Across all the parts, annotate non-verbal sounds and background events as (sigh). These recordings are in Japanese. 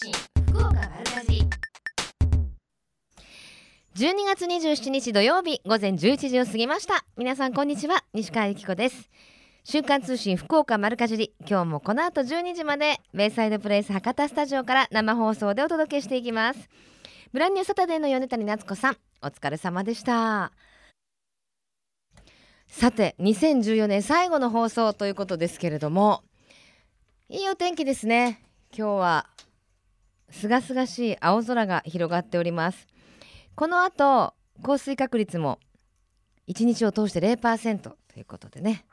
信福岡丸かじ12月27日土曜日午前11時を過ぎました。皆さんこんにちは。西川由紀子です。瞬間通信福岡丸かじり。今日もこの後12時までベイサイドプレイス博多スタジオから生放送でお届けしていきます。ブランニューサタデーの米谷夏子さんお疲れ様でした。さて2014年最後の放送ということですけれどもいいお天気ですね。今日はすがすがしい青空が広がっております。この後降水確率も1日を通して0%ということでね。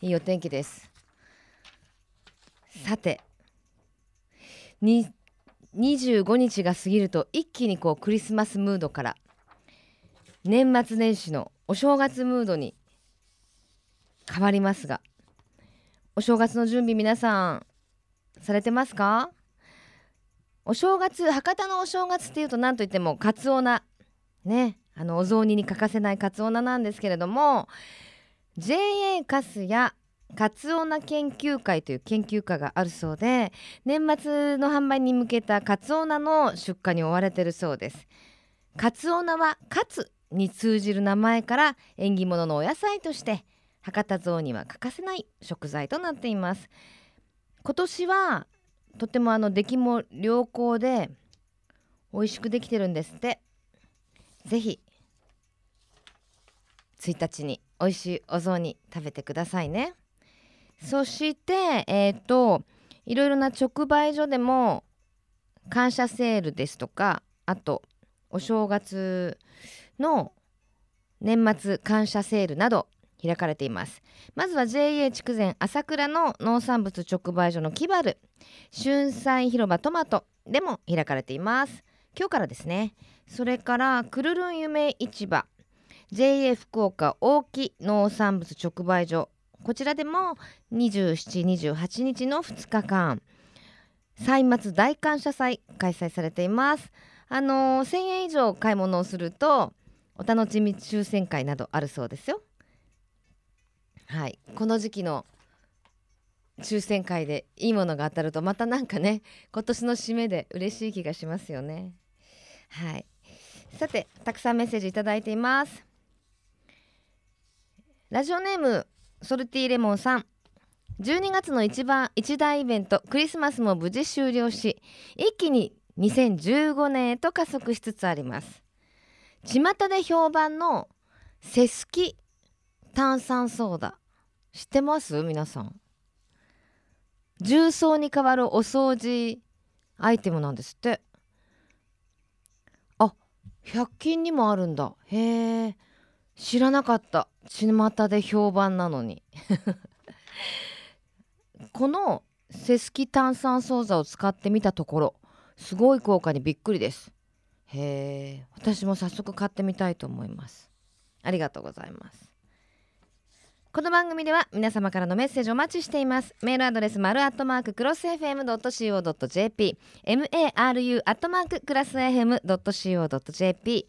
いいお天気です。さて25日が過ぎると一気にこうクリスマスムードから年末年始のお正月ムードに変わりますがお正月の準備皆さんされてますか？お正月博多のお正月っていうと何といってもカツオナ。ね。あのお雑煮に欠かせないカツオナなんですけれども JA カスやカツオナ研究会という研究家があるそうで年末の販売に向けたカツオナの出荷に追われてるそうです。カツオナはカツに通じる名前から縁起物のお野菜として博多雑煮は欠かせない食材となっています。今年はとてもあの出来も良好で美味しくできてるんですって。ぜひ1日に美味しいお雑煮食べてくださいね。そしてえっ、ー、といろいろな直売所でも感謝セールですとかあとお正月の年末感謝セールなど開かれています。まずは JA 筑前朝倉の農産物直売所のキバル春菜広場トマトでも開かれています。今日からですね。それからくるるん夢市場。JA 福岡大木農産物直売所。こちらでも2728日の2日間。歳末大感謝祭開催されています。あのー、1000円以上買い物をするとお楽しみ抽選会などあるそうですよ。はい。この時期の抽選会でいいものが当たるとまたなんかね今年の締めで嬉しい気がしますよね。はい。さてたくさんメッセージいただいています。ラジオネームソルティーレモンさん。12月の一番一大イベントクリスマスも無事終了し一気に2015年へと加速しつつあります。巷で評判のセスキ炭酸ソーダ。知ってます？皆さん。重曹に代わるお掃除アイテムなんですって。あ100均にもあるんだ。へえ。知らなかった。巷で評判なのに。(laughs) このセスキ炭酸ソーダを使ってみたところすごい効果にびっくりです。へえ。私も早速買ってみたいと思います。ありがとうございます。この番組では皆様からのメッセージお待ちしています。メールアドレス丸アットマーククロス FM.co.jp maru アットマーククラス FM.co.jp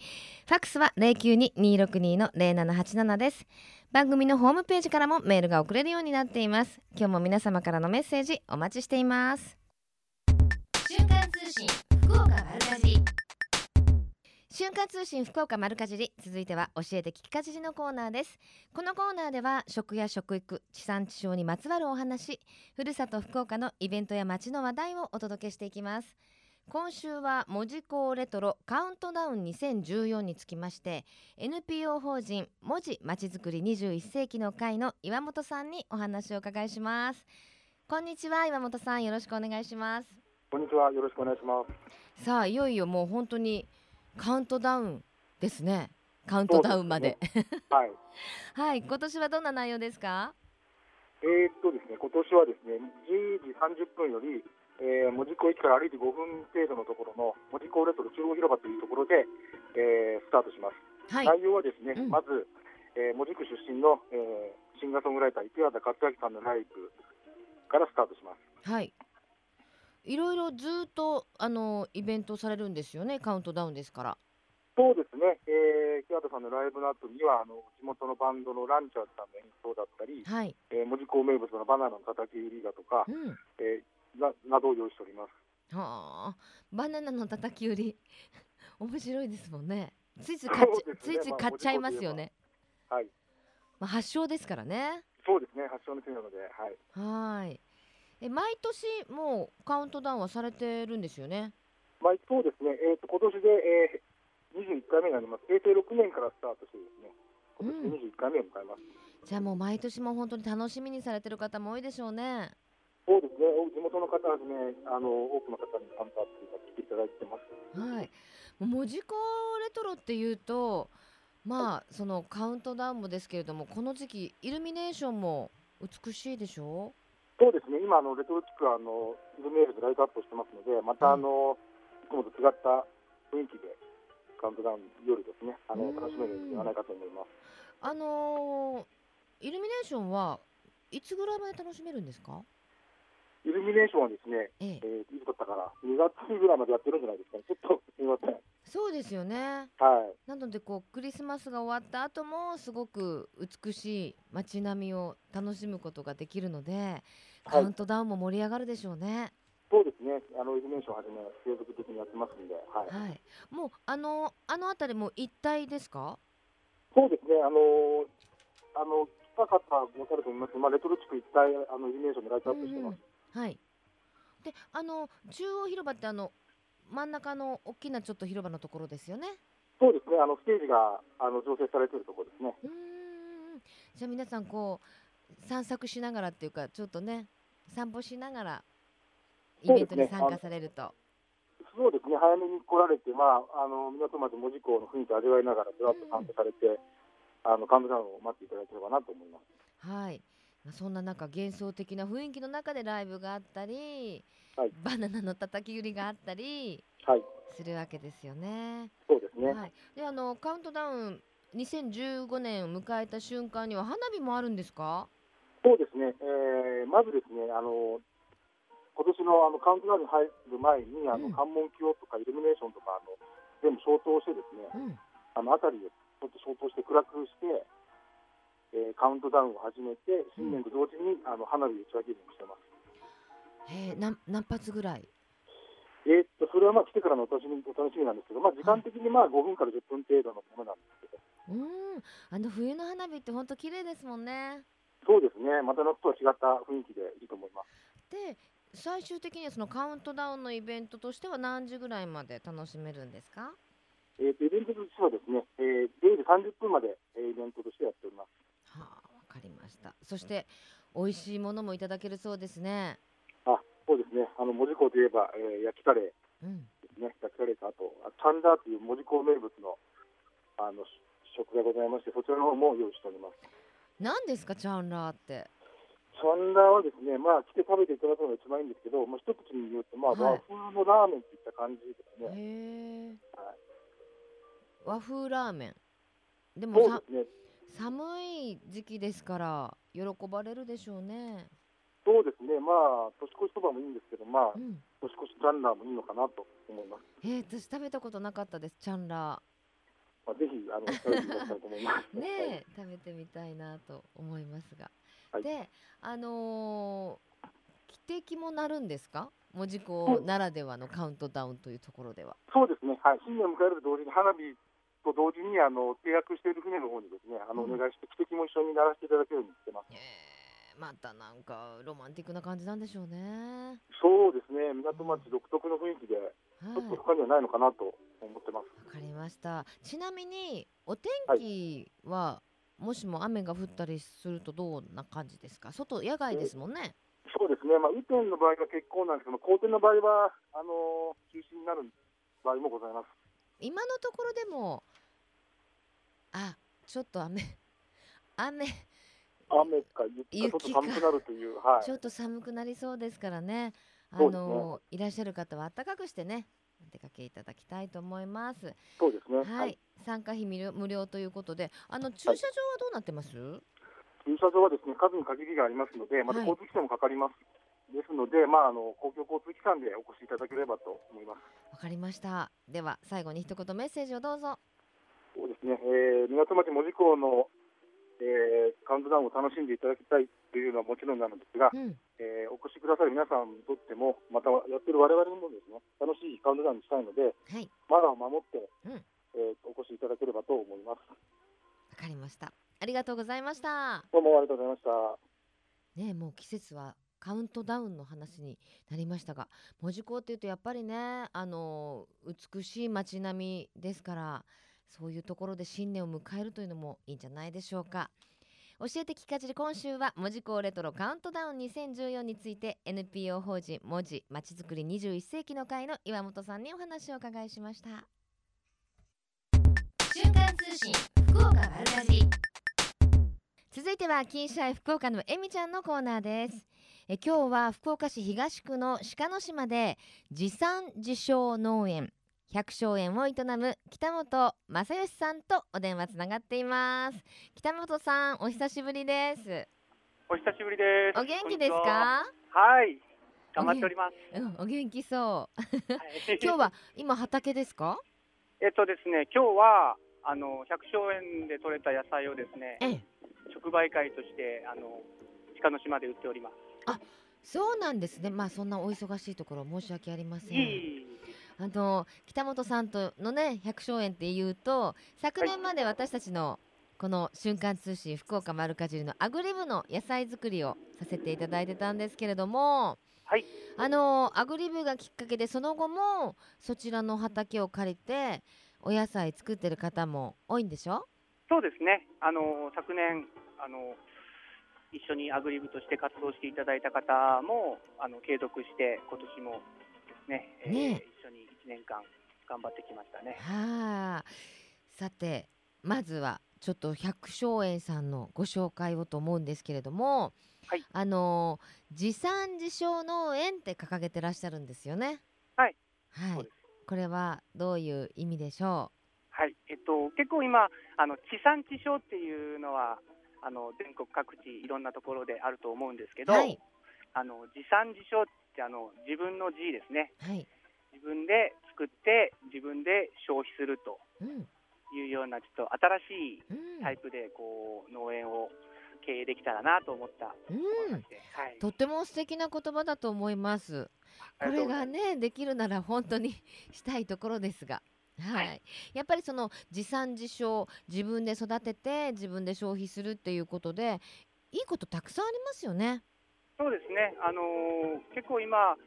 ファックスは092262の0787です。番組のホームページからもメールが送れるようになっています。今日も皆様からのメッセージお待ちしています。瞬間通信福岡丸かじり瞬間通信福岡丸かじり。続いては教えて聞きかじりのコーナーです。このコーナーでは食や食育地産地消にまつわるお話ふるさと福岡のイベントや街の話題をお届けしていきます。今週は文字工レトロカウントダウン2014につきまして NPO 法人文字まちづくり21世紀の会の岩本さんにお話を伺いします。こんにちは岩本さん。よろしくお願いします。こんにちは。よろしくお願いします。さあいよいよもう本当にカウントダウンですね。カウントダウンまで。でね、はい。(laughs) はい、今年はどんな内容ですか？えー、っとですね、今年はですね、10時30分より、えー、門司港駅から歩いて5分程度のところの門司港レトロ中央広場というところで、えー、スタートします。はい、内容はですね、うん、まず、えー、門司区出身の、えー、シンガーソングライター池和田克明さんのライブからスタートします。はい。いろいろずっとあのイベントされるんですよね、カウントダウンですから。そうですね、えー、木畑さんのライブの後にはあの地元のバンドのランチャーズさんの演奏だったり、はいえー、門司港名物のバナナの叩き売りだとか、うん、えー、ななどを用意しております。はあ、バナナの叩き売り (laughs) 面白いですもんね。ついつい買っちねついつい買っちゃいますよね。はい。まあ発祥ですからね。そうですね。発祥の地なので、はい。はい。え毎年もうカウントダウンはされてるんですよね？まあ、そうですね。えっ、と今年で、えー、21回目になります。平成6年からスタートしてですね。今年で21回目を迎えます。じゃあもう毎年も本当に楽しみにされてる方も多いでしょうね。そうですね。お地元の方はじめ、あの多くの方に参加っていうか来ていただいてます。はい。もう門司港レトロっていうと、まあそのカウントダウンもですけれども、この時期イルミネーションも美しいでしょそうですね。今あのレトロ地区はあのイルミネーションでライトアップしてますので、またあの、いつもと違った雰囲気でカウントダウン夜ですね。あのうん楽しめるんではないかと思います。あのーイルミネーションはいつぐらいまで楽しめるんですか？イルミネーションはですね、えええ、ー、いつだったかな、2月ぐらいまでやってるんじゃないですかね。ちょっとすみません。そうですよね。はい。なのでこうクリスマスが終わった後もすごく美しい街並みを楽しむことができるので、カウントダウンも盛り上がるでしょうね。そうですね。あのイルミネーションはじめ継続的にやってますんで、はい。はい。もうあのあの辺りも一体ですか？そうですね。あのーあの来た方もされると思いますまあレトロ地区一帯あのイルミネーションでライトアップしてます。はい。で、あの中央広場ってあの真ん中の大きなちょっと広場のところですよね？そうですね。あのステージがあの常設されているところですね。うーん。じゃあ皆さんこう散策しながらっていうかちょっとね散歩しながらイベントに参加されると。そうですね。早めに来られて、まああの港町門司港の雰囲気を味わいながらずらっと参加されて、あのカウントダウンを待っていただければなと思います。はい。まあそんな中幻想的な雰囲気の中でライブがあったり、はいバナナの叩き売りがあったりはい。するわけですよね。そうですね。はい。であのカウントダウン2015年を迎えた瞬間には花火もあるんですか？そうですね、えーまずですね、あの今年のあのカウントダウンに入る前に、あのうん関門橋とかイルミネーションとかあの全部消灯して、ですねうん。あの辺りをちょっと消灯して暗くして、えーカウントダウンを始めて、新年と同時にあの花火を打ち上げるようにしてます。へえ、なん何発ぐらい？えーっとそれはまあ来てからのお楽しみお楽しみなんですけど、まあ、時間的にまあ5分から10分程度のものなんですけど、うん。あの冬の花火って本当綺麗ですもんね。そうですね、また夏とは違った雰囲気でいいと思います。で最終的にはそのカウントダウンのイベントとしては何時ぐらいまで楽しめるんですか？えーっとイベントとしてはですね、えー、0時30分まで、えーイベントとしてやっております。はあ、わかりました。そして美味しいものもいただけるそうですね。あそうですね、あの門司港といえば、えー焼きカレーうん。ですね、焼きカレーとあと、あチャンダーという門司港名物のあのし食がございまして、そちらの方も用意しております。何ですかチャンラーって？チャンダーはですね、まあ、来て食べていただくのが一番いいんですけど、まあ、一口に言うと、まあ、はい和風のラーメンといった感じですね。へえ。はい和風ラーメン。でもさそうですね、寒い時期ですから喜ばれるでしょうね。そうですね、まあ、年越しそばもいいんですけど、まあう、ん。年越しチャンダーもいいのかなと思います。えー、私食べたことなかったですチャンラまあ、ぜひ、あの、食べていたいと思います。ー。(laughs) ねえ、食べてみたいなと思いますが。はいで、あのー、汽笛も鳴るんですか？門司港ならではのカウントダウンというところでは。そうですね、はい、新年を迎えると同時に花火と同時にあの契約している船の方にですね、あのおうん願いして、汽笛も一緒に鳴らしていただけるようにしてます。えー、またなんかロマンティックな感じなんでしょうね。そうですね、港町独特の雰囲気で、はい。ちょっと他にはないのかなと思ってます。わかりました。ちなみにお天気は、もしも雨が降ったりするとどんな感じですか？外野外ですもんね。そうですね、まあ、雨天の場合は結構なんですけど、好天の場合はあの中止になる場合もございます。今のところでもあちょっと雨雨雨か雪かちょっと寒くなるという、はいち、ょっと寒くなりそうですからね。あそうですねのいらっしゃる方は暖かくしてねお出かけいただきたいと思います。そうですね、はい、参加費無料ということで、あの駐車場はどうなってます？駐車場はですね数に限りがありますので、またはい交通規制もかかります。ですので、まあ、あの公共交通機関でお越しいただければと思います。わかりました。では最後に一言メッセージをどうぞ。そうですね、えー港町門司港の、ええー、カウントダウンを楽しんでいただきたいというのはもちろんなのですが、うん、えー、お越しくださる皆さんにとってもまたやってる我々にもですね楽しいカウントダウンにしたいので、はい、マナーを守って、うん、えー、お越しいただければと思います。わかりました。ありがとうございました。どうもありがとうございました。ねもう季節はカウントダウンの話になりましたが門司港っていうとやっぱりねあの美しい街並みですからそういうところで新年を迎えるというのもいいんじゃないでしょうか。教えて聞かじり今週は文字工レトロカウントダウン2014について NPO 法人文字まちづくり21世紀の会の岩本さんにお話を伺いしました。瞬間通信福岡丸かじ続いては金シャイ福岡のえみちゃんのコーナーです。え今日は福岡市東区の鹿の島で持参自称農園百姓園を営む北本正義さんとお電話つながっています。北本さんお久しぶりです。お久しぶりです。お元気ですか？は。い。頑張っております、うん、お元気そう、今日は今畑ですか？えっとですね今日はあの百姓園で採れた野菜をですね、ええ、直売会としてあの鹿の島で売っております。あそうなんですね。まあそんなお忙しいところ申し訳ありません。いいあの北本さんとのね百姓園っていうと昨年まで私たちのこの瞬間通信福岡丸かじりのアグリブの野菜作りをさせていただいてたんですけれども、はい、あのアグリブがきっかけでその後もそちらの畑を借りてお野菜作ってる方も多いんでしょ？そうですね。あの昨年あの一緒にアグリブとして活動していただいた方もあの継続して今年もですね、ねえ。ー、一緒に1年間頑張ってきましたね。はあ、さてまずはちょっと百姓園さんのご紹介をと思うんですけれども、はい、あの持参自称農園って掲げてらっしゃるんですよね？はい。はい。これはどういう意味でしょう？はい。えっと結構今あの地産地消っていうのはあの全国各地いろんなところであると思うんですけど、はい、あの持参自消ってあの自分の字ですね。はい。自分で作って自分で消費するというようなちょっと新しいタイプでこう農園を経営できたらなと思ったうん、はい、とっても素敵な言葉だと思います。これがねできるなら本当にしたいところですが。はい、はい、やっぱりその持参自消自分で育てて自分で消費するっていうことでいいことたくさんありますよね。そうですね、あのー、結構今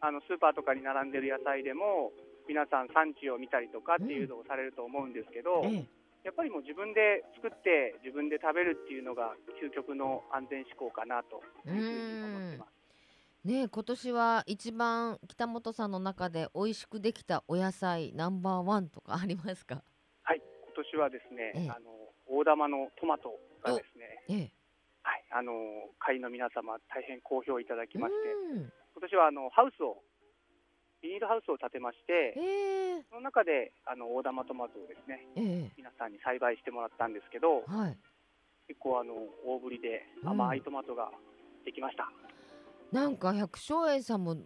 あのスーパーとかに並んでる野菜でも皆さん産地を見たりとかっていうのをされると思うんですけど、うん、やっぱりもう自分で作って自分で食べるっていうのが究極の安全志向かなというふうに思ってます。ね今年は一番北本さんの中で美味しくできたお野菜ナンバーワンとかありますか？はい今年はですね、ええ、あの大玉のトマトがですね、あの会員の皆様大変好評いただきまして今年はあのハウスをビニールハウスを建てまして、えー、その中であの大玉トマトをですね、えー、皆さんに栽培してもらったんですけど、はい、結構あの大ぶりで甘いトマトができました。うん、なんか百姓園さんも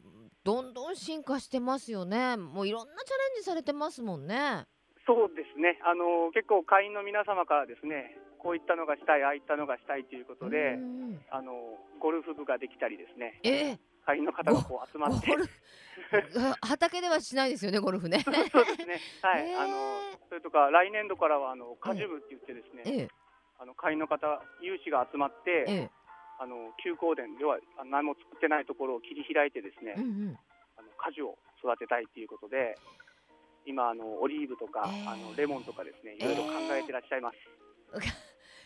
どんどん進化してますよね。もういろんなチャレンジされてますもんね。そうですね。あの結構会員の皆様からですね、こういったのがしたい、ああいったのがしたいということで、あのゴルフ部ができたりですね。え？ー会員の方がこう集まって。(laughs) 畑ではしないですよねゴルフね。(laughs) そうですね。はい、えー、あのそれとか来年度からはあの果樹部って言ってですね、えー、あの会員の方有志が集まって、えー、あの休耕田では何も作ってないところを切り開いてですね、うんうん、あの果樹を育てたいということで今あのオリーブとか、えー、あのレモンとかですねいろいろ考えてらっしゃいます、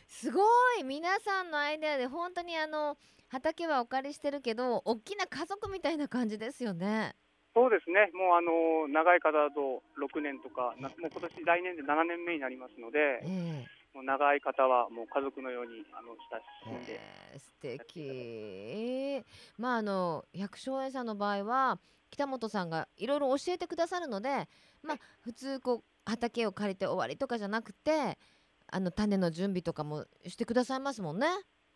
すごい。皆さんのアイデアで本当にあの畑はお借りしてるけど大きな家族みたいな感じですよね。そうですね、もうあの長い方だと6年とか、もう今年来年で7年目になりますので、えー、もう長い方はもう家族のようにあの親しんで、えー、素敵。まああの百姓園さんの場合は北本さんがいろいろ教えてくださるので、まあ、普通こう畑を借りて終わりとかじゃなくてあの種の準備とかもしてくださいますもんね。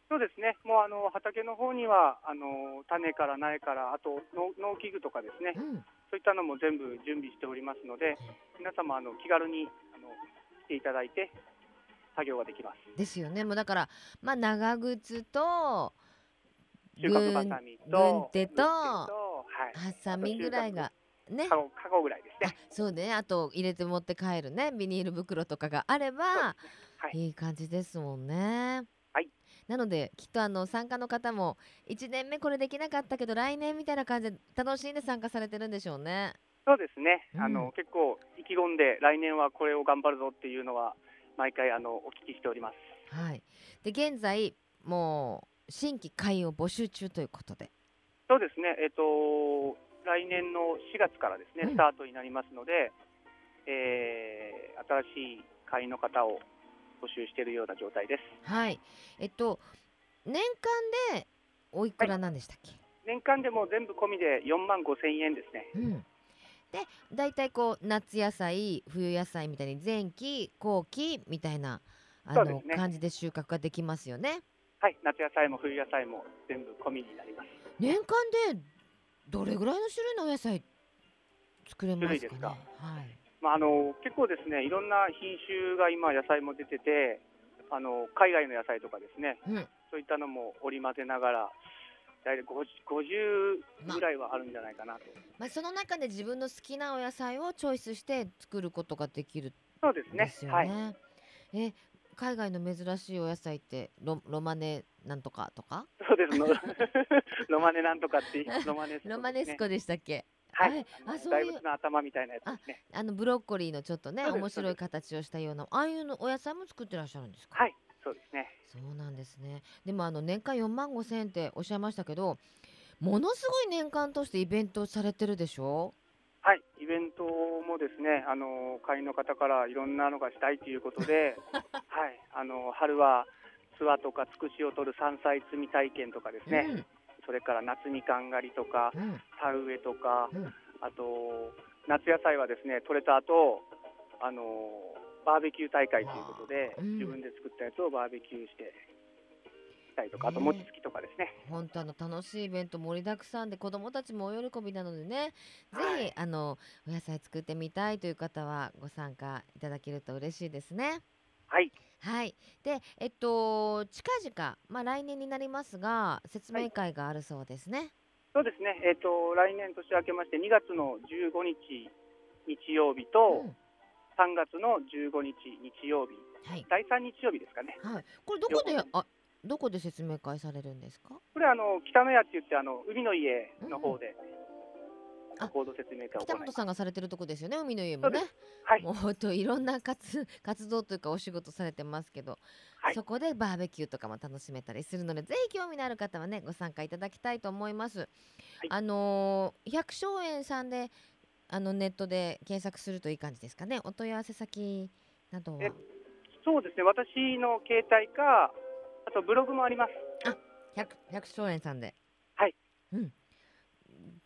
そうですね、もうあの畑の方にはあの種から苗から、あと農農機具とかですね、うん、そういったのも全部準備しておりますので、皆様あの気軽にあの来ていただいて、作業ができます。ですよね。もうだからまあ長靴と収穫バサミと軍手とハサミぐらいがね。カゴカゴぐらいですね。そうね。あと入れて持って帰るね。ビニール袋とかがあれば、はい、いい感じですもんね。はい。なのできっとあの参加の方も1年目これできなかったけど来年みたいな感じで楽しんで参加されてるんでしょうね。そうですね、うん、あの結構意気込んで来年はこれを頑張るぞっていうのは毎回あのお聞きしております。はい、で現在もう新規会員を募集中ということで。そうですね、えっ、ー、と来年の4月からですね、スタートになりますので、えー、新しい会員の方を募集しているような状態です。はい。えっと年間でおいくらなんでしたっけ？はい、年間でも全部込みで4万5千円ですね。うん。で大体こう夏野菜冬野菜みたいに前期後期みたいなあの、ね、感じで収穫ができますよね。はい夏野菜も冬野菜も全部込みになります。年間でどれぐらいの種類のお野菜作れますか、はい。まあ、あの結構ですねいろんな品種が今野菜も出ててあの海外の野菜とかですね、うん、そういったのも織り交ぜながら大体 50, 50ぐらいはあるんじゃないかなと、まあ、その中で自分の好きなお野菜をチョイスして作ることができる、そうですね。ですよね、はい、え海外の珍しいお野菜ってロロマネなんとかとか？そうです。ロ (laughs) マネなんとかってロマネスコ、ね、(laughs) ロマネスコでしたっけ？はい、あそういうの頭みたいなやつですね。あのブロッコリーのちょっとね面白い形をしたようなああいうのお野菜も作ってらっしゃるんですか？はい。そうですね。そうなんですね。でもあの年間4万5千円っておっしゃいましたけどものすごい年間としてイベントされてるでしょ？はい、イベントもですね、あの会員の方からいろんなのがしたいということで、(laughs) はい、あの春は諏訪とかつくしを取る山菜摘み体験とかですね、うん、それから夏みかん狩りとか、うん、田植えとか、うん、あと夏野菜はですね取れた後あのバーベキュー大会ということで、自分で作ったやつをバーベキューしてたりとか、あと餅つきとかですね。本当あの楽しいイベント盛りだくさんで子どもたちもお喜びなのでね、はい、ぜひあのお野菜作ってみたいという方はご参加いただけると嬉しいですね。はい。はい。で、えっと近々まあ来年になりますが説明会があるそうですね。はい、そうですね。えっと来年年明けまして2月の15日日曜日と、うん、3月の15日日曜日、はい、第3日曜日ですかね。はい。これどこであどこで説明会されるんですか？これあの北の屋って言ってあの海の家の方で、うん、北本さんがされてるとこですよね海の家もね。はい。もうといろんな活活動というかお仕事されてますけど、はい、そこでバーベキューとかも楽しめたりするのでぜひ興味のある方はねご参加いただきたいと思います、はい、あのー、百姓園さんであのネットで検索するといい感じですかね？お問い合わせ先などは。そうですね。私の携帯かあとブログもあります。あ、百百姓園さんで。はい。うん。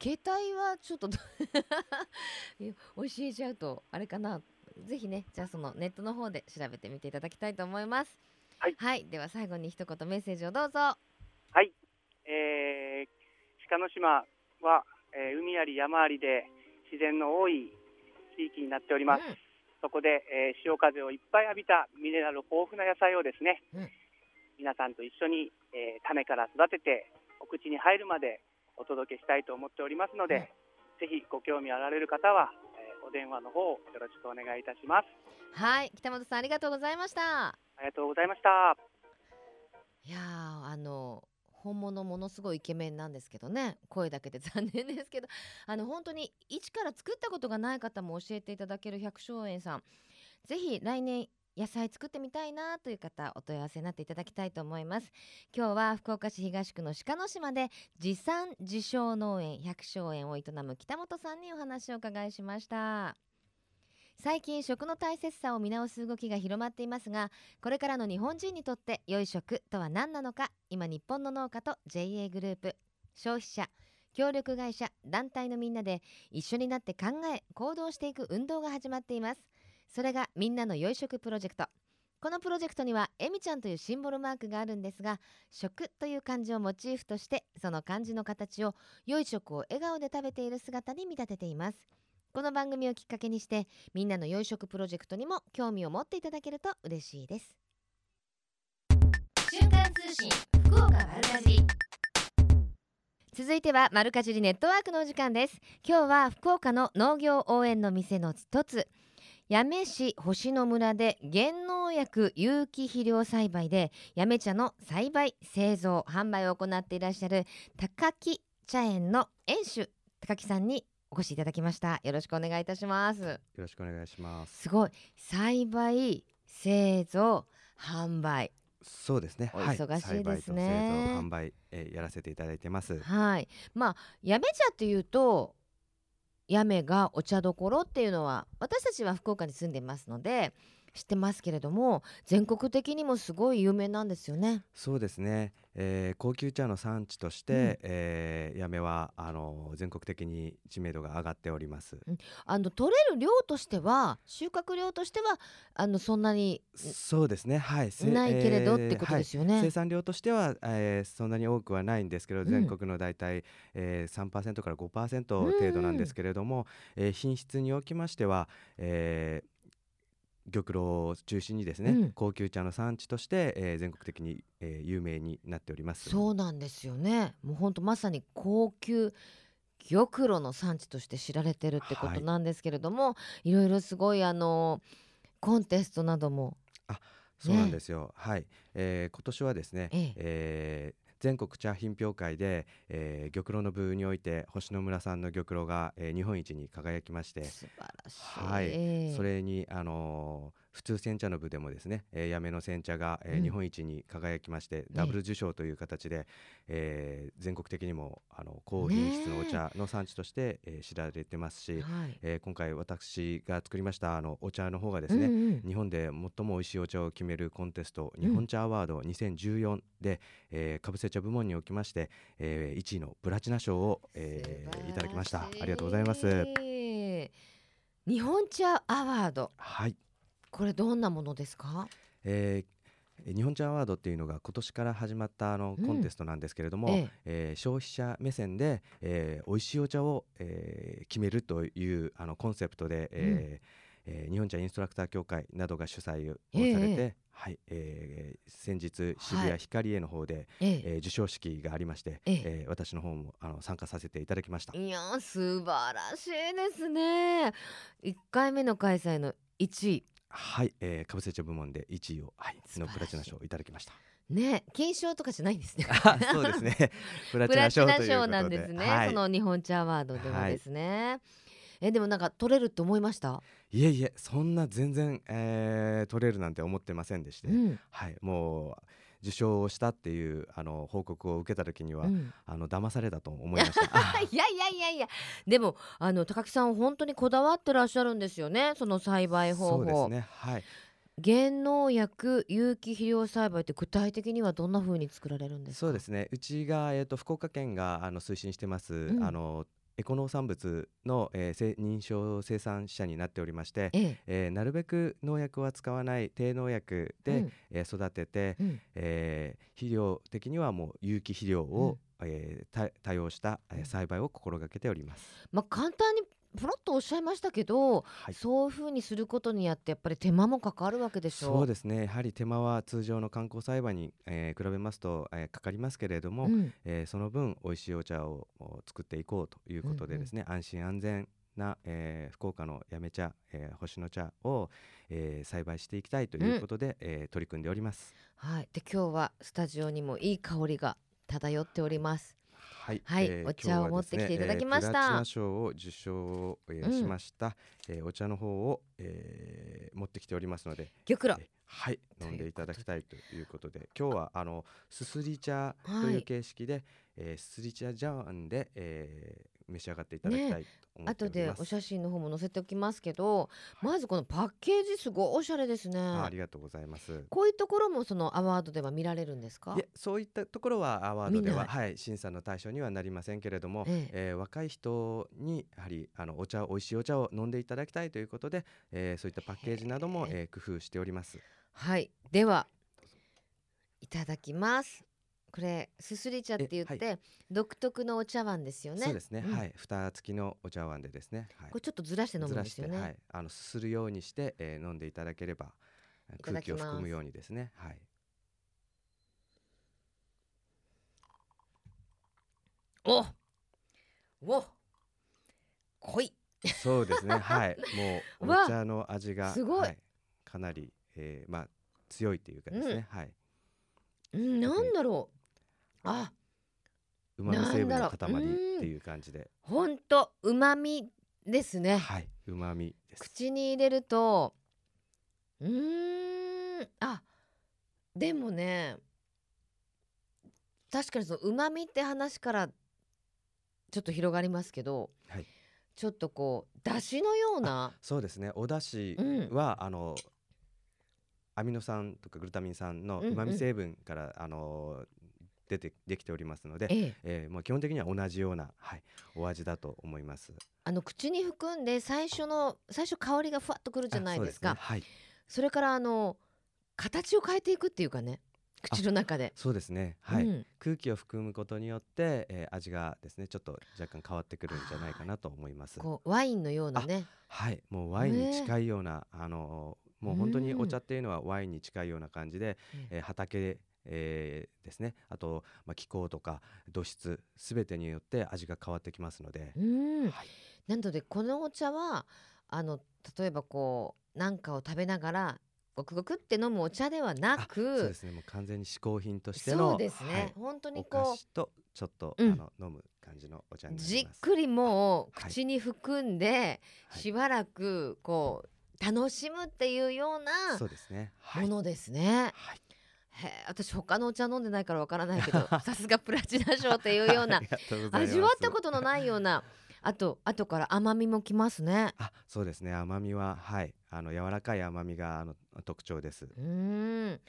携帯はちょっと (laughs) 教えちゃうとあれかな。ぜひね、じゃあそのネットの方で調べてみていただきたいと思います。はい。はい、では最後に一言メッセージをどうぞ。はい。えー、鹿の島は、えー、海あり山ありで自然の多い地域になっております。うん、そこで、えー、潮風をいっぱい浴びたミネラル豊富な野菜をですね、うん皆さんと一緒に、えー、種から育ててお口に入るまでお届けしたいと思っておりますので、ぜひご興味あられる方は、えー、お電話の方よろしくお願いいたします。はい。北本さんありがとうございました。ありがとうございました。いやあの本物ものすごいイケメンなんですけどね。声だけで残念ですけど。あの本当に一から作ったことがない方も教えていただける百姓園さん。ぜひ来年野菜作ってみたいなという方お問い合わせになっていただきたいと思います。今日は福岡市東区の鹿の島で持参自称農園百姓園を営む北本さんにお話を伺いしました。最近食の大切さを見直す動きが広まっていますがこれからの日本人にとって良い食とは何なのか今日本の農家と JA グループ消費者協力会社団体のみんなで一緒になって考え行動していく運動が始まっています。それがみんなの良い食プロジェクト。このプロジェクトにはえみちゃんというシンボルマークがあるんですが食という漢字をモチーフとしてその漢字の形を良い食を笑顔で食べている姿に見立てています。この番組をきっかけにしてみんなの良い食プロジェクトにも興味を持っていただけると嬉しいです。通信福岡丸かじり。続いてはマルカジリネットワークのお時間です。今日は福岡の農業応援の店の一つ八女市星野村で減農薬有機肥料栽培で八女茶の栽培製造販売を行っていらっしゃる高木茶園の園主高木さんにお越しいただきましたよろしくお願いいたしますよろしくお願いしますすごい栽培製造販売そうですね。お忙しいですね。販売、えー、やらせていただいてます。はい。まあやめ茶っていうとやめがお茶どころっていうのは私たちは福岡に住んでますので知ってますけれども全国的にもすごい有名なんですよね。そうですね、えー、高級茶の産地として、うん、えー、八女はあの全国的に知名度が上がっております。うん、あの取れる量としては収穫量としてはあのそんなにそうですね。はい。ないけれどってことですよね。はい、生産量としては、えー、そんなに多くはないんですけど、全国のだいたい、えー、3%から5%程度なんですけれども、うん、えー、品質におきましては、えー玉露を中心にですね、うん、高級茶の産地として、えー、全国的に、えー、有名になっております。そうなんですよね。もう本当まさに高級玉露の産地として知られてるってことなんですけれども、はい、いろいろすごいあのコンテストなどもあそうなんですよ、ね、はい、えー、今年はですね、ええ。えー全国茶品評会で、えー、玉露の部において星野村さんの玉露が、えー、日本一に輝きまして。素晴らしい、はい、それに、あのー普通煎茶の部でもですね、えー、やめの煎茶が、えー、日本一に輝きまして、うん、ダブル受賞という形で、えー、全国的にもあの高品質のお茶の産地として、えー、知られてますし、はい、えー、今回私が作りましたあのお茶の方がですね、うんうん、日本で最も美味しいお茶を決めるコンテスト、日本茶アワード2014で、えー、かぶせ茶部門におきまして、えー、1位のプラチナ賞を、えー、いただきました。ありがとうございます。日本茶アワード。はいこれどんなものですか、えー、日本茶アワードっていうのが今年から始まったあのコンテストなんですけれども、うん、え。えー、消費者目線で、えー、美味しいお茶を、えー、決めるというあのコンセプトで、えー、うん、えー、日本茶インストラクター協会などが主催をされて、えー、はいえー、先日渋谷光栄の方で、はい、え。えー、授賞式がありまして、ええ。ー、私の方もあの参加させていただきました。いや素晴らしいですね。1回目の開催の1位はい、えー、かぶせ茶部門で1位を、はい、のプラチナ賞をいただきました。ね、金賞とかじゃないんですね。そうですね。(laughs) プラチナ賞なんですね、はい、その日本茶アワードでもですね。はい、え、でもなんか取れると思いました？いえいえ、そんな全然、えー、取れるなんて思ってませんでして、うん、はい、もう。受賞をしたっていうあの報告を受けた時には、うん、あの騙されたと思いました。(laughs) いやいやいやいや。でもあの高木さん本当にこだわってらっしゃるんですよね。その栽培方法。そうですね。はい。減農薬有機肥料栽培って具体的にはどんな風に作られるんですそうですね。うちが、えーと、福岡県があの推進してます、うん、あのエコ農産物の、えー、認証生産者になっておりまして、ええ。えー、なるべく農薬は使わない低農薬で、うん、えー、育てて、うん、えー、肥料的にはもう有機肥料を、うん、えー、多用した、えー、栽培を心がけております。まあ、簡単にポロッとおっしゃいましたけど、はい、そういうふうにすることによってやっぱり手間もかかるわけでしょう。そうですね。やはり手間は通常の観光栽培に、えー、比べますと、えー、かかりますけれども、うん、えー、その分美味しいお茶を作っていこうということでですね、うんうん、安心安全な、えー、福岡のやめ茶、えー、星の茶を、えー、栽培していきたいということで、うん、えー、取り組んでおります。はい、で今日はスタジオにもいい香りが漂っております。はい、はいえー、お茶を持ってきていただきました。ねえー、プラチナ賞を受賞、えー、しました、えー、お茶の方を、えー、持ってきておりますので、玉露、えー、はい飲んでいただきたいということで、今日はあのすすり茶という形式で、はい、えー、すすり茶ジャーンで、えー、召し上がっていただきたいと思っております、後でお写真の方も載せておきますけど、はい、まずこのパッケージすごいおしゃれですね。ありがとうございます。こういうところもそのアワードでは見られるんですか？そういったところはアワードでははい審査の対象にはなりませんけれども、えええー、若い人にやはりあのお茶美味しいお茶を飲んでいただきたいということで、えー、そういったパッケージなども、えー、工夫しております。はい。ではいただきますこれすすり茶って言って、はい、独特のお茶碗ですよね。そうですね、うん、はい。蓋付きのお茶碗でですね、はい、これちょっとずらして飲むんですよね。はい、あのすするようにして、えー、飲んでいただければ空気を含むようにですね。はい。おお濃い。そうですね。はい。もう (laughs) お茶の味がすごい、はい、かなり、えー、まあ強いっていうかですね、うん、はい。うん、なんだろう。あうまみ成分の塊っていう感じで。本当うまみですね。はいうまみです。口に入れるとうんあでもね確かにそのうまみって話からちょっと広がりますけど、はい、ちょっとこうだしのようなそうですね。お出汁は、うん、あのアミノ酸とかグルタミン酸のうまみ成分から、うんうん、あの出てできておりますので、ええ。えー、もう基本的には同じような、はい、お味だと思います。あの口に含んで最初の最初香りがふわっとくるじゃないですか、ね、はい、それからあの形を変えていくっていうかね口の中で。そうですね。はい、うん、空気を含むことによって、えー、味がですねちょっと若干変わってくるんじゃないかなと思います。こうワインのようなね。はい。もうワインに近いような、あのもう本当にお茶っていうのはワインに近いような感じで、うん、えー、畑えー、ですね。あと、まあ、気候とか土質すべてによって味が変わってきますので。はい、なのでこのお茶はあの例えばこう何かを食べながらごくごくって飲むお茶ではなくそうですね。もう完全に嗜好品としてのそうですね、はい、本当にこうとちょっと、うん、あの飲む感じのお茶にじっくりもう口に含んで、はい、しばらくこう楽しむっていうようなそうですね。ものですね。はい。へ私他のお茶飲んでないからわからないけど (laughs) さすがプラチナ賞っていうような (laughs) 味わったことのないようなあと後から甘みもきますね。あそうですね。甘みははい。あの柔らかい甘みがあの特徴です。うん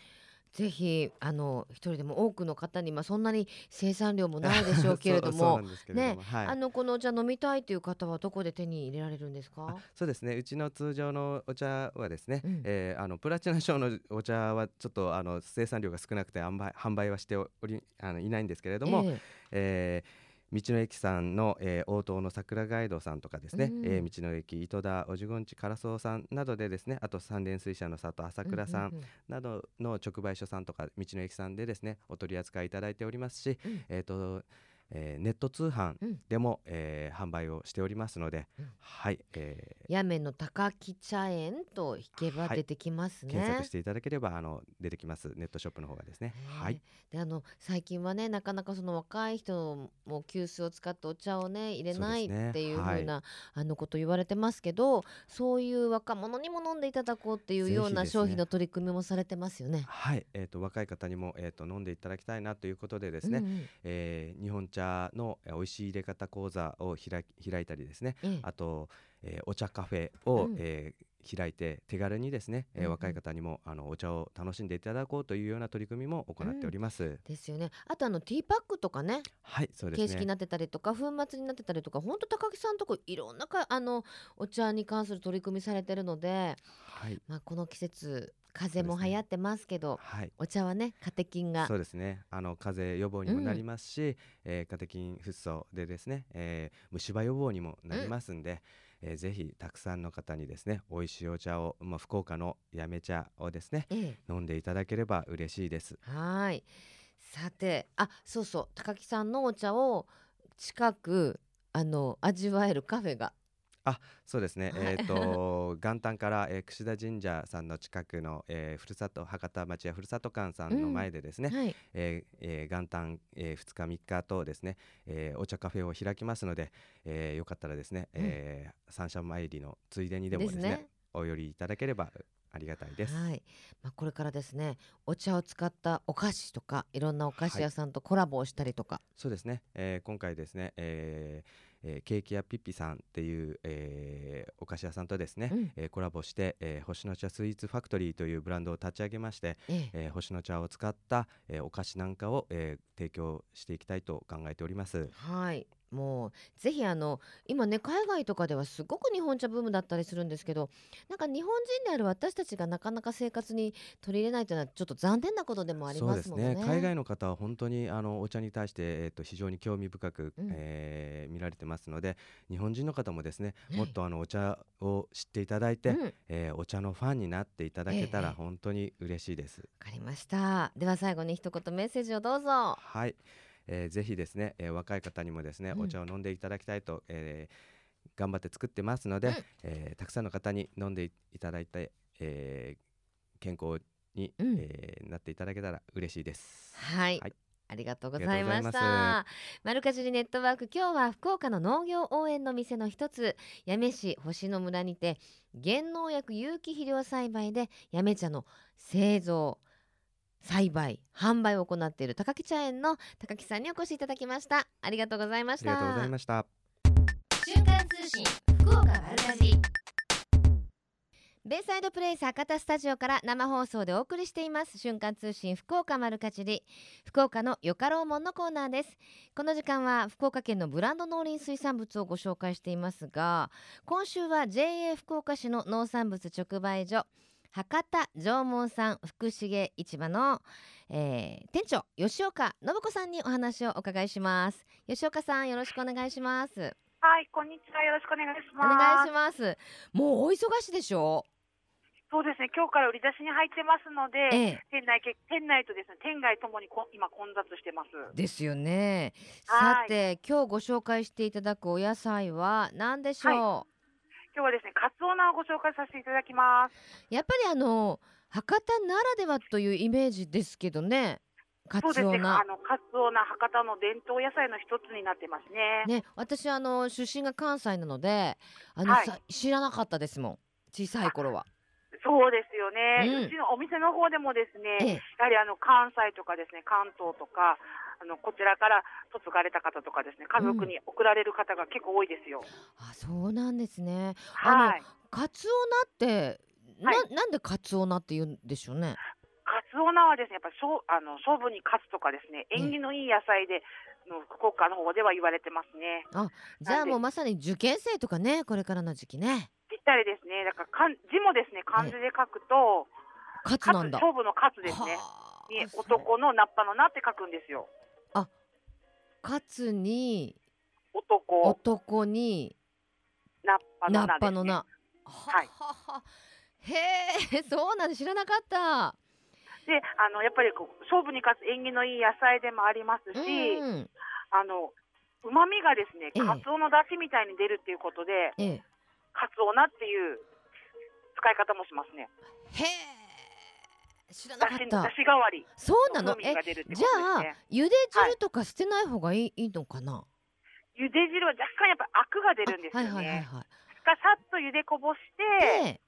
ぜひあの一人でも多くの方にまあそんなに生産量もないでしょうけれども (laughs) ね、はい、あのこのお茶飲みたいという方はどこで手に入れられるんですか？そうですね。うちの通常のお茶はですね、うん、えー、あのプラチナ賞のお茶はちょっとあの生産量が少なくて販売販売はしておりあのいないんですけれども、えー、えー道の駅さんの、えー、応答の桜ガイドさんとかですね、うん、えー、道の駅糸田おじごんちからそうさんなどでですねあと三連水車の里朝倉さんなどの直売所さんとか道の駅さんでですねお取り扱いいただいておりますし、うん、えっ、ー、とえー、ネット通販でも、うん、えー、販売をしておりますので、うん、はい、えー、やめの高木茶園と引けば出てきますね、はい、検索していただければあの出てきます。ネットショップの方がですね。はい。であの最近はねなかなかその若い人も急須を使ってお茶をね入れないっていうふうな、はい、あのこと言われてますけどそういう若者にも飲んでいただこうっていうような商品の取り組みもされてますよね。はい。えっ、ー、と若い方にもえっ、ー、と飲んでいただきたいなということでですね、うんうん、えー、日本茶の美味しい入れ方講座を開開いたりですね、ええ、あと、えー、お茶カフェを、うん、えー開いて手軽にですね、えー、うん、若い方にもあのお茶を楽しんでいただこうというような取り組みも行っております。うん、ですよね。あとあのティーパックとかね、はいそうですね。形式になってたりとか粉末になってたりとか、本当高木さんとこいろんなかあのお茶に関する取り組みされてるので、はい。まあこの季節風邪も流行ってますけど、ねはい、お茶はねカテキンが。そうですね。あの風邪予防にもなりますし、うん、えー、カテキンフッ素でですね、えー、虫歯予防にもなりますんで、うん、えー、ぜひたくさんの方にですね美味しいお茶を、まあ、福岡のやめ茶をですね、ええ、飲んでいただければ嬉しいです。はい。さてあそうそう高木さんのお茶を近くあの味わえるカフェがあそうですね、えーと (laughs) 元旦から、えー、櫛田神社さんの近くの、えー、ふるさと博多町やふるさと館さんの前でですね、うんはい、えーえー、元旦、えー、2日3日とですね、えー、お茶カフェを開きますので、えー、よかったらですね、うん、えー、三社参りのついでにでもですね、ね、お寄りいただければありがたいです。はい。まあこれからですね、お茶を使ったお菓子とかいろんなお菓子屋さんとコラボをしたりとか。はい、そうですね。えー、今回ですね、えー、えー、ケーキ屋ピッピさんっていう、えー、お菓子屋さんとですね、うん、えー、コラボして、えー、星の茶スイーツファクトリーというブランドを立ち上げまして、ええ。えー、星の茶を使った、えー、お菓子なんかを、えー、提供していきたいと考えております。はいもうぜひあの今ね海外とかではすごく日本茶ブームだったりするんですけどなんか日本人である私たちがなかなか生活に取り入れないというのはちょっと残念なことでもありますもんね。ね。海外の方は本当にあのお茶に対して、えー、と非常に興味深く、うん、えー、見られてますので日本人の方もですねもっとあのお茶を知っていただいて、うん、えー、お茶のファンになっていただけたら本当に嬉しいです。わ、えー、かりました。では最後に一言メッセージをどうぞ。はいえー、ぜひですね、えー、若い方にもですね、お茶を飲んでいただきたいと、えー、頑張って作ってますので、うん、えー、たくさんの方に飲んでいただいて、えー、健康に、うん、えー、なっていただけたら嬉しいです。はい、はい。ありがとうございました。マルカジュリネットワーク今日は福岡の農業応援の店の一つ八女市星野村にて原農薬有機肥料栽培で八女茶の製造栽培販売を行っている高木茶園の高木さんにお越しいただきました。ありがとうございました。ありがとうございました。瞬間通信福岡丸かじベイサイドプレイス博多スタジオから生放送でお送りしています。瞬間通信福岡丸かじり。福岡のよかろうもんのコーナーです。この時間は福岡県のブランド農林水産物をご紹介していますが今週は JA 福岡市の農産物直売所博多縄文産福重市場の、えー、店長吉岡信子さんにお話をお伺いします。吉岡さんよろしくお願いします。はいこんにちは。よろしくお願いします。お願いします。もうお忙しいでしょ？うそうですね、今日から売り出しに入ってますので、ええ、店内店内とですね店外ともにこ今混雑してます。ですよね。さて、今日ご紹介していただくお野菜は何でしょう？はい、今日はですね、カツオナをご紹介させていただきます。やっぱりあの博多ならではというイメージですけどね。カツオナ、ね、あのカツオナ博多の伝統野菜の一つになってますね。ね、私あの出身が関西なので、あの、はい、知らなかったですもん。小さい頃は。そうですよね、うん、うちのお店の方でもですね、やはりあの関西とかですね、関東とか、あのこちらから嫁がれた方とかですね、家族に送られる方が結構多いですよ。うん、あ、そうなんですね。はい。カツオナって、な、はい、なんでカツオナって言うんでしょうね？カツオナはですね、やっぱり勝あの勝負に勝つとかですね、縁起のいい野菜で、の福岡の方では言われてますね。あ、じゃあもうまさに受験生とかね、これからの時期ね。ったりですね、だからかん字もですね漢字で書くと、勝つなんだ勝負の勝つですね。に男のナッパのなって書くんですよ。あ、勝つに男男にナッパのな、ね、ナッパのな。はい。へえ、(laughs) そうなんで知らなかった。で、あのやっぱりこう勝負に勝つ縁起のいい野菜でもありますし、うん、あの旨味がですね、カツオの出汁みたいに出るっていうことで、ええ、カツオナっていう使い方もしますね。へえ。知らなかった。だし代わり。そうなの？え、じゃあ茹で汁とか捨てない方がいい,、い、いのかな？茹で汁は若干やっぱアクが出るんですよね。はいはいはい、はい。さっと茹でこぼして。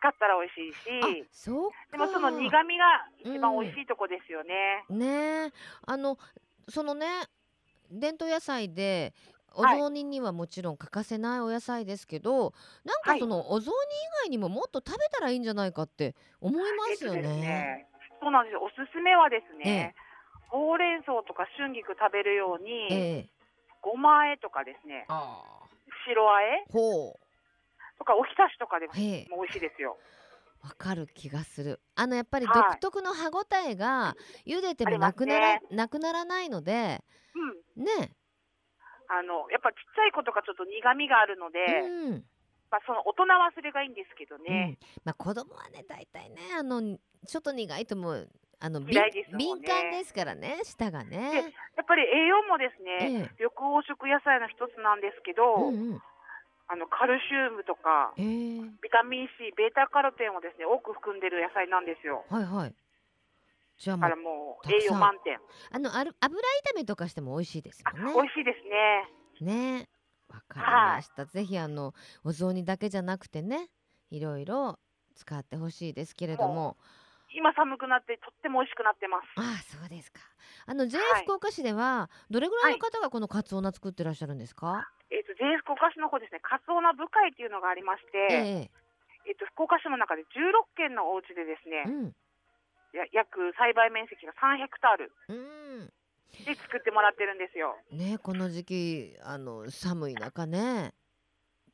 使ったら美味しいし、そうでもその苦味が一番美味しいとこですよね。うん、ねあのそのね伝統野菜でお雑煮にはもちろん欠かせないお野菜ですけど、なんかそのお雑煮以外にももっと食べたらいいんじゃないかって思いますよね。ね。そうなんですよ。おすすめはですね、ええ、ほうれん草とか春菊食べるように、ええ、ごまあえとかですね、白あえとかおひたしとかでも美味しいですよ。わかる気がする。あのやっぱり独特の歯ごたえが茹でてもなくなら、ね、なくならないので、うん、ねあのやっぱちっちゃい子とかちょっと苦味があるので、うん、まあ、その大人はそれがいいんですけどね、うん、まあ、子供はね大体ねあのちょっと苦いともあの、ね、敏感ですからね舌がね。やっぱり栄養もですね、ええ、緑黄色野菜の一つなんですけど、うんうん、あのカルシウムとか、えー、ビタミン C ベータカロテンをですね多く含んでる野菜なんですよ。はいはいじゃあもうもう栄養満点。あのある油炒めとかしても美味しいですよね。美味しいですね。ね。わかりました、はい、ぜひあのお雑煮だけじゃなくてねいろいろ使ってほしいですけれども。今寒くなってとっても美味しくなってます。あそうですか。あの JA 福岡市ではどれぐらいの方がこのカツオナ作ってらっしゃるんですか、はい、えっ、ー、と JA 福岡市の方ですね。カツオナ部会っていうのがありまして、えー、えー、と福岡市の中で16軒のお家でですね、うん。や約栽培面積が3ヘクタール。で作ってもらってるんですよ。ねこの時期あの寒い中ね。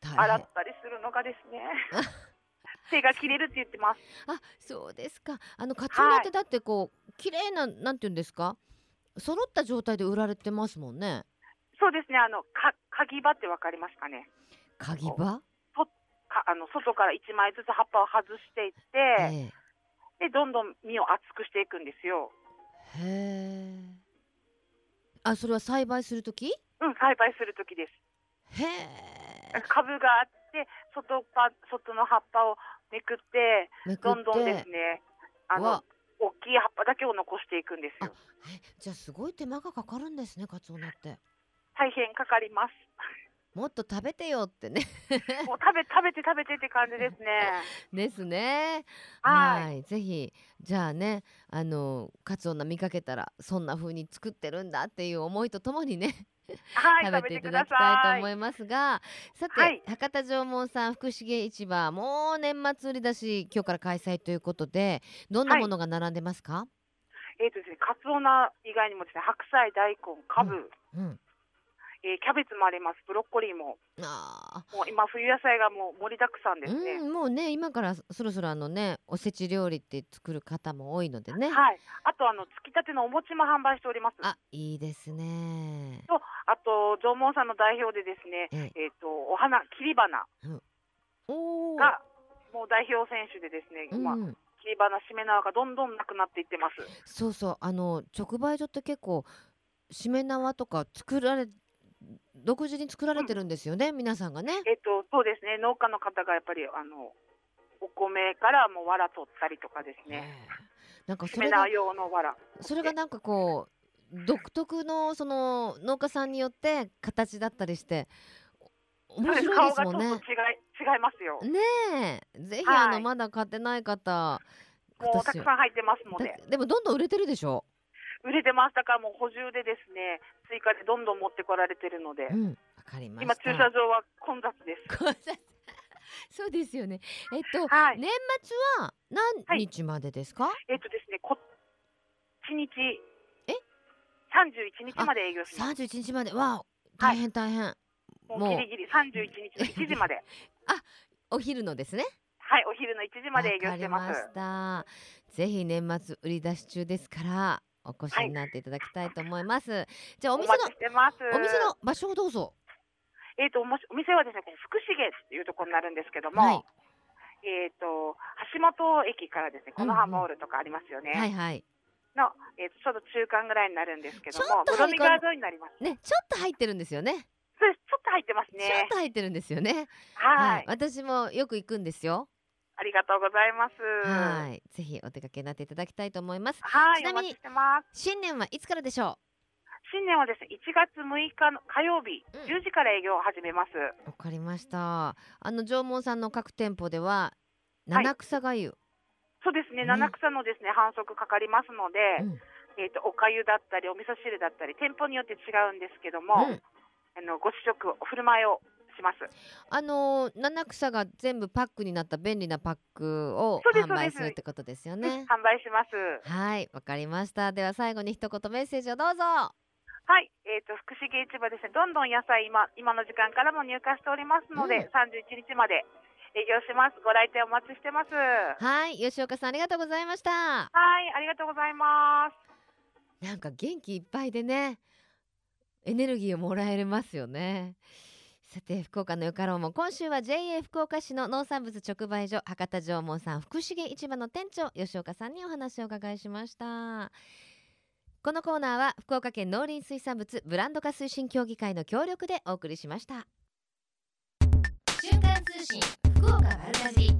洗ったりするのがですね。(laughs) 手が切れるって言ってます。あそうですか。あのカツオってだってこう、はい、綺麗ななんていうんですか？揃った状態で売られてますもんね。そうですね。あのか鍵場ってわかりますかね？鍵場？あの外から1枚ずつ葉っぱを外していって、えーでどんどん身を厚くしていくんですよ。へえ。あそれは栽培する時？うん栽培する時です。へえ株があって外パ外の葉っぱをめくってどんどんですねあの大きい葉っぱだけを残していくんですよ。えじゃあすごい手間がかかるんですねカツオナって。大変かかりますもっと食べてよってね。もう食べ食べて食べてって感じですね。(laughs) ですね。はい。ぜひじゃあねあのカツオナ見かけたらそんな風に作ってるんだっていう思いとともにねはい、(laughs) 食べていただきたいと思いますがさて、はい、博多縄文さん福重市場もう年末売り出し今日から開催ということでどんなものが並んでますか、はい、えっ、ー、とですねカツオナ以外にもですね白菜大根かぶ、うん、うんえー、キャベツもあります。ブロッコリーも。あもう今冬野菜がもう盛りだくさんですね、うん、もうね今からそろそろあのねおせち料理って作る方も多いのでね。はい。あとあのつきたてのお餅も販売しております。あいいですね。とあと縄文さんの代表でですねえっ、えー、とお花切り花がもう代表選手でですね、うん、今切り花しめ縄がどんどんなくなっていってます。そうそうあの直売所って結構しめ縄とか作られ独自に作られてるんですよね、うん、皆さんがね。えっとそうですね農家の方がやっぱりあのお米からもわら取ったりとかですね。なんかそれが用の藁それがなんかこう独特のその農家さんによって形だったりして面白いですもんね。違い違いますよ。ねえぜひあの、はい、まだ買ってない方もうたくさん入ってますので。でもどんどん売れてるでしょ？売れてましたからもう補充でですね追加でどんどん持ってこられてるので、うん、かりま今駐車場は混雑です。混 (laughs) 雑そうですよね。えっと、はい、年末は何日までですか？はい、えっとですね、こ一日え？三十一日まで営業します。三十一日まで、わ大変大変。はい、もうギリギリ三十一日の一時まで。(laughs) あ、お昼のですね。はい、お昼の一時まで営業してます。ぜひ年末売り出し中ですから。お越しになっていただきたいと思います。はい、じゃあお店のお店の場所をどうぞ。えっ、ー、とお店はですね福重っていうところになるんですけども、はい、えっ、ー、と橋本駅からですねこのハモールとかありますよね。うんうん、はいはい。の、えーと、ちょうど中間ぐらいになるんですけども、室見川沿いになります。ね、ちょっと入ってるんですよね。そうです、ちょっと入ってますね。ちょっと入ってるんですよね。はい、はい、私もよく行くんですよ。ありがとうございます。はい、ぜひお出かけになっていただきたいと思います。はい、ちなみに新年はいつからでしょう？新年はですね、1月6日の火曜日、うん、10時から営業を始めます。わかりました。あの縄文さんの各店舗では七草がゆ、はい、そうですね、ね七草のですね反則かかりますので、うん、えっ、とお粥だったりお味噌汁だったり店舗によって違うんですけども、うん、あのご試食お振る舞いをします。あの七草が全部パックになった便利なパックを販売するってことですよね。販売します。はい、わかりました。では最後に一言メッセージをどうぞ。はい、えっ、ー、と福重市場ですね。どんどん野菜今今の時間からも入荷しておりますので、三十一日まで営業します。ご来店お待ちしてます。はい、吉岡さんありがとうございました。はい、ありがとうございます。なんか元気いっぱいでね、エネルギーをもらえますよね。さて福岡のよかろうも今週は JA 福岡市の農産物直売所博多縄文さん福重市場の店長吉岡さんにお話を伺いしました。このコーナーは福岡県農林水産物ブランド化推進協議会の協力でお送りしました。瞬間通信福岡丸かじり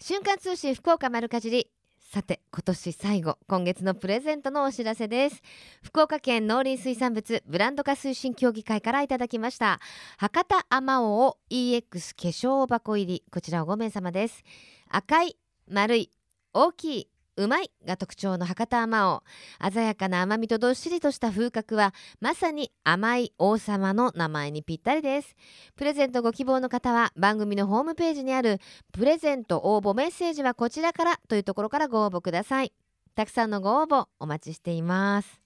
瞬間通信福岡丸かじり。さて今年最後今月のプレゼントのお知らせです。福岡県農林水産物ブランド化推進協議会からいただきました。博多あまおう EX 化粧箱入り。こちらを5名様です。赤い丸い大きいうまいが特徴の博多あまおう。鮮やかな甘みとどっしりとした風格はまさに甘い王様の名前にぴったりです。プレゼントご希望の方は番組のホームページにあるプレゼント応募メッセージはこちらからというところからご応募ください。たくさんのご応募お待ちしています。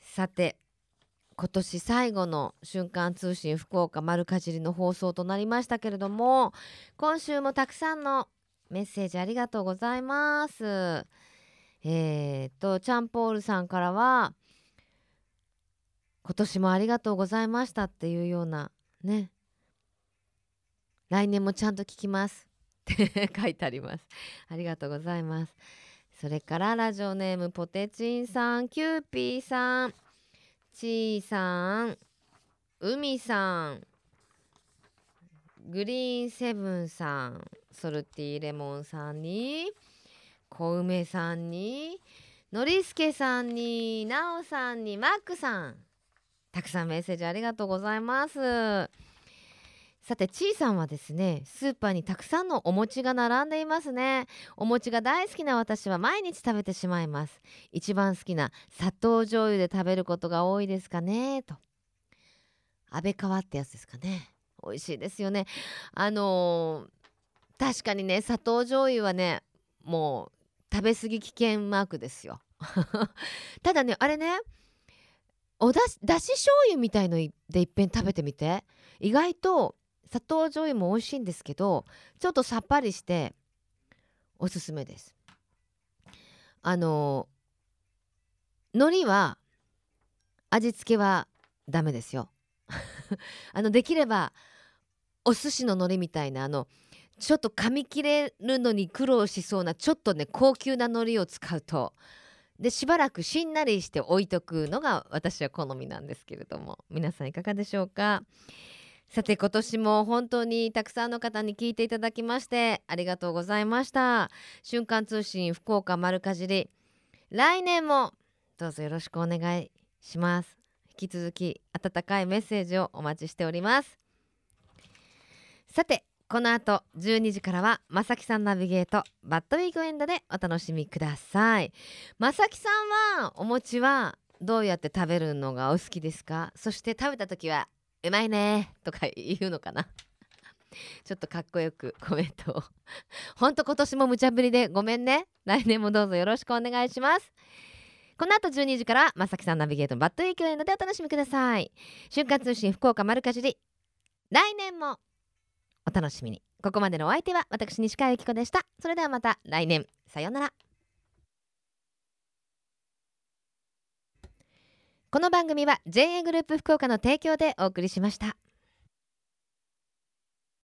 さて今年最後の瞬間通信福岡丸かじりの放送となりましたけれども今週もたくさんのメッセージありがとうございます。えー、とチャンポールさんからは今年もありがとうございましたっていうようなね。来年もちゃんと聞きます。って (laughs) 書いてあります。ありがとうございます。それからラジオネームポテチンさんキューピーさんちーさん海さんグリーンセブンさんソルティーレモンさんに小梅さんにのりすけさんになおさんにマックさんたくさんメッセージありがとうございます。さてちいさんはですねスーパーにたくさんのお餅が並んでいますね。お餅が大好きな私は毎日食べてしまいます。一番好きな砂糖醤油で食べることが多いですかねと。安倍川ってやつですかね。美味しいですよね。あのー、確かにね砂糖醤油はねもう食べ過ぎ危険マークですよ。(laughs) ただねあれねおだしだし醤油みたいのでいっぺん食べてみて。意外と砂糖醤油も美味しいんですけどちょっとさっぱりしておすすめです。あの海苔は味付けはダメですよ。(laughs) あのできればお寿司の海苔みたいなあのちょっと噛み切れるのに苦労しそうなちょっとね高級な海苔を使うと。でしばらくしんなりして置いとくのが私は好みなんですけれども。皆さんいかがでしょうか？さて今年も本当にたくさんの方に聞いていただきましてありがとうございました。瞬間通信福岡丸かじり。来年もどうぞよろしくお願いします。引き続き温かいメッセージをお待ちしております。さてこの後12時からはまさきさんナビゲートバッドウィークエンドでお楽しみください。まさきさんはお餅はどうやって食べるのがお好きですか？そして食べた時はうまいねとか言うのかな？ちょっとかっこよくコメントを。ほんと今年も無茶ぶりでごめんね。来年もどうぞよろしくお願いします。この後12時からまさきさんナビゲートバッドウィークエンドでお楽しみください。瞬間通信福岡丸かじり。来年もお楽しみに。ここまでのお相手は私西川由紀子でした。それではまた来年。さようなら。この番組は JA グループ福岡の提供でお送りしました。